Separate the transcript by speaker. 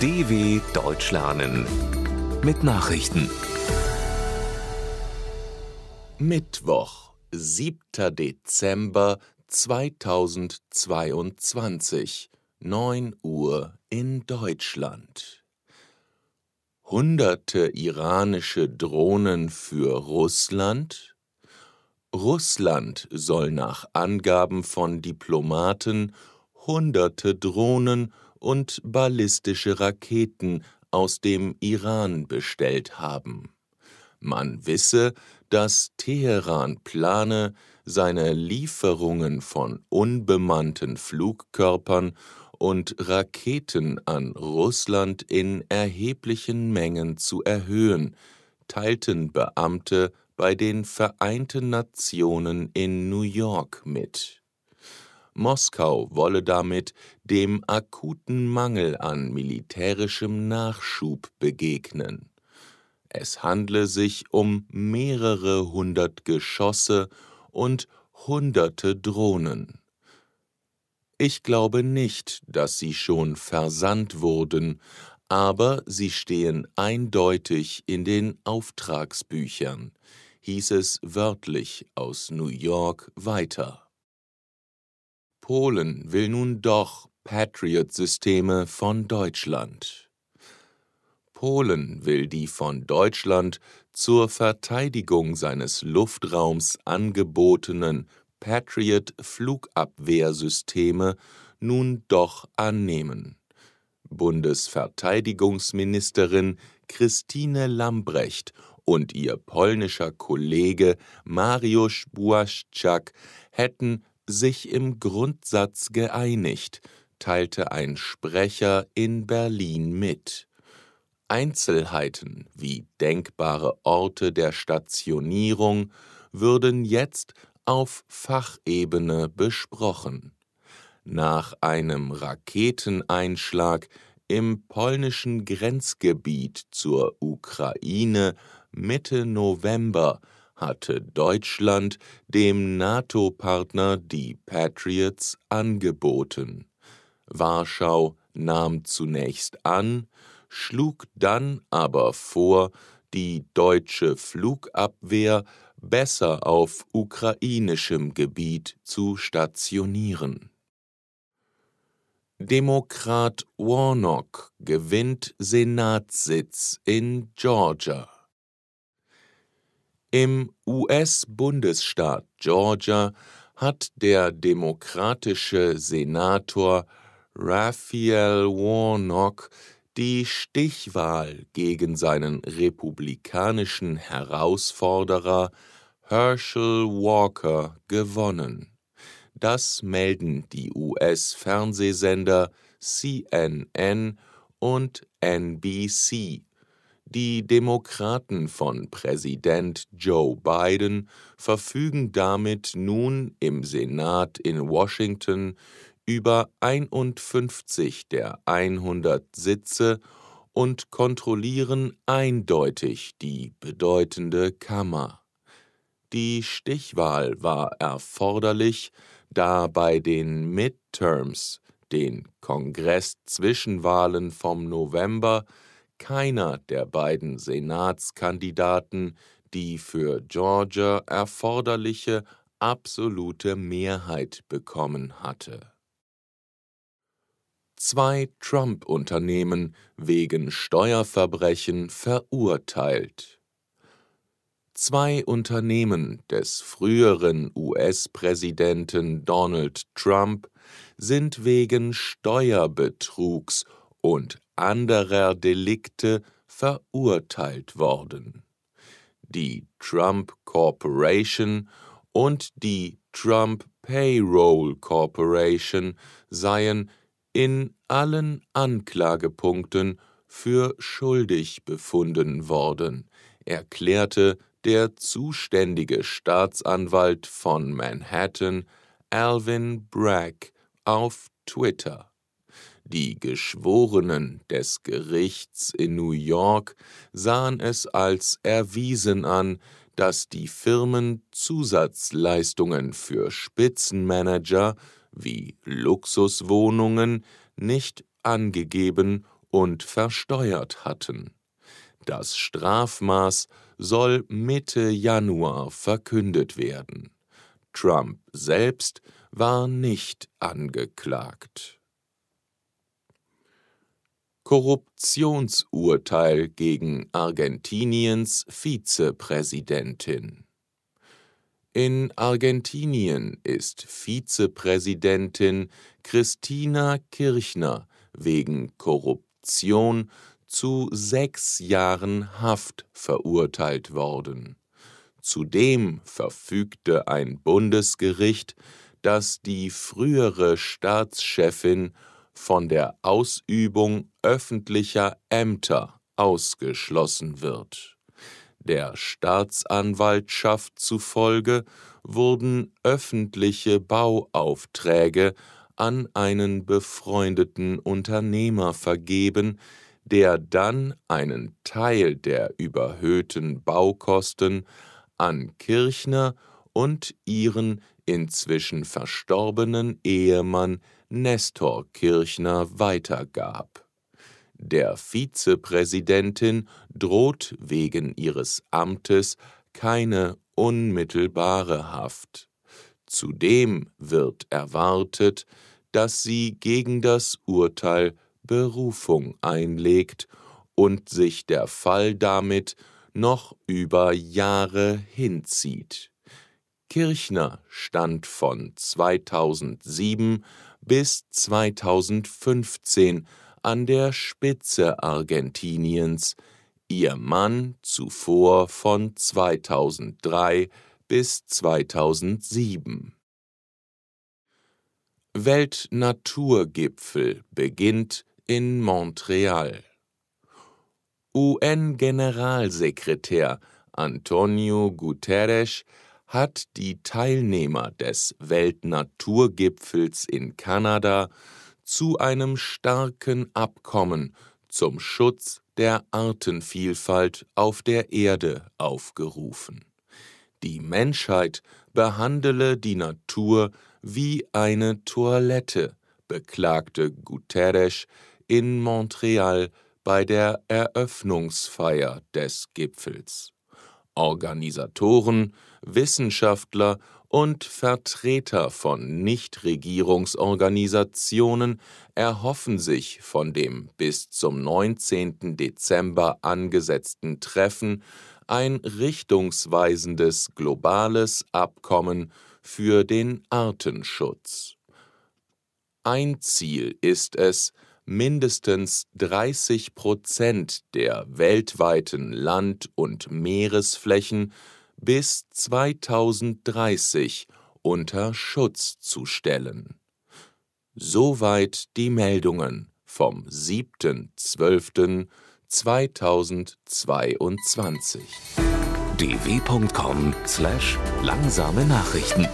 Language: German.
Speaker 1: DW Deutsch lernen mit Nachrichten.
Speaker 2: Mittwoch, 7. Dezember 2022, 9 Uhr in Deutschland. Hunderte iranische Drohnen für Russland? Russland soll nach Angaben von Diplomaten hunderte Drohnen und ballistische Raketen aus dem Iran bestellt haben. Man wisse, dass Teheran plane, seine Lieferungen von unbemannten Flugkörpern und Raketen an Russland in erheblichen Mengen zu erhöhen, teilten Beamte bei den Vereinten Nationen in New York mit. Moskau wolle damit dem akuten Mangel an militärischem Nachschub begegnen. Es handle sich um mehrere hundert Geschosse und hunderte Drohnen. Ich glaube nicht, dass sie schon versandt wurden, aber sie stehen eindeutig in den Auftragsbüchern, hieß es wörtlich aus New York weiter. Polen will nun doch Patriot-Systeme von Deutschland. Polen will die von Deutschland zur Verteidigung seines Luftraums angebotenen Patriot-Flugabwehrsysteme nun doch annehmen. Bundesverteidigungsministerin Christine Lambrecht und ihr polnischer Kollege Mariusz Błaszczak hätten sich im Grundsatz geeinigt, teilte ein Sprecher in Berlin mit. Einzelheiten wie denkbare Orte der Stationierung würden jetzt auf Fachebene besprochen. Nach einem Raketeneinschlag im polnischen Grenzgebiet zur Ukraine Mitte November hatte Deutschland dem NATO-Partner die Patriots angeboten. Warschau nahm zunächst an, schlug dann aber vor, die deutsche Flugabwehr besser auf ukrainischem Gebiet zu stationieren. Demokrat Warnock gewinnt Senatssitz in Georgia. Im US-Bundesstaat Georgia hat der demokratische Senator Raphael Warnock die Stichwahl gegen seinen republikanischen Herausforderer Herschel Walker gewonnen. Das melden die US-Fernsehsender CNN und NBC die Demokraten von Präsident Joe Biden verfügen damit nun im Senat in Washington über 51 der 100 Sitze und kontrollieren eindeutig die bedeutende Kammer. Die Stichwahl war erforderlich, da bei den Midterms, den Kongress-Zwischenwahlen vom November, keiner der beiden Senatskandidaten die für Georgia erforderliche absolute Mehrheit bekommen hatte. Zwei Trump-Unternehmen wegen Steuerverbrechen verurteilt. Zwei Unternehmen des früheren US-Präsidenten Donald Trump sind wegen Steuerbetrugs und anderer Delikte verurteilt worden. Die Trump Corporation und die Trump Payroll Corporation seien in allen Anklagepunkten für schuldig befunden worden, erklärte der zuständige Staatsanwalt von Manhattan, Alvin Bragg, auf Twitter. Die Geschworenen des Gerichts in New York sahen es als erwiesen an, dass die Firmen Zusatzleistungen für Spitzenmanager wie Luxuswohnungen nicht angegeben und versteuert hatten. Das Strafmaß soll Mitte Januar verkündet werden. Trump selbst war nicht angeklagt. Korruptionsurteil gegen Argentiniens Vizepräsidentin In Argentinien ist Vizepräsidentin Christina Kirchner wegen Korruption zu sechs Jahren Haft verurteilt worden. Zudem verfügte ein Bundesgericht, dass die frühere Staatschefin von der Ausübung öffentlicher Ämter ausgeschlossen wird. Der Staatsanwaltschaft zufolge wurden öffentliche Bauaufträge an einen befreundeten Unternehmer vergeben, der dann einen Teil der überhöhten Baukosten an Kirchner und ihren inzwischen verstorbenen Ehemann Nestor Kirchner weitergab. Der Vizepräsidentin droht wegen ihres Amtes keine unmittelbare Haft. Zudem wird erwartet, dass sie gegen das Urteil Berufung einlegt und sich der Fall damit noch über Jahre hinzieht. Kirchner stand von 2007 bis 2015 an der Spitze Argentiniens, ihr Mann zuvor von 2003 bis 2007. Weltnaturgipfel beginnt in Montreal. UN-Generalsekretär Antonio Guterres hat die Teilnehmer des Weltnaturgipfels in Kanada zu einem starken Abkommen zum Schutz der Artenvielfalt auf der Erde aufgerufen. Die Menschheit behandele die Natur wie eine Toilette, beklagte Guterres in Montreal bei der Eröffnungsfeier des Gipfels. Organisatoren, Wissenschaftler und Vertreter von Nichtregierungsorganisationen erhoffen sich von dem bis zum 19. Dezember angesetzten Treffen ein richtungsweisendes globales Abkommen für den Artenschutz. Ein Ziel ist es, mindestens 30 Prozent der weltweiten Land- und Meeresflächen bis 2030 unter Schutz zu stellen. Soweit die Meldungen vom 7.12.2022.
Speaker 1: dw.com/langsame Nachrichten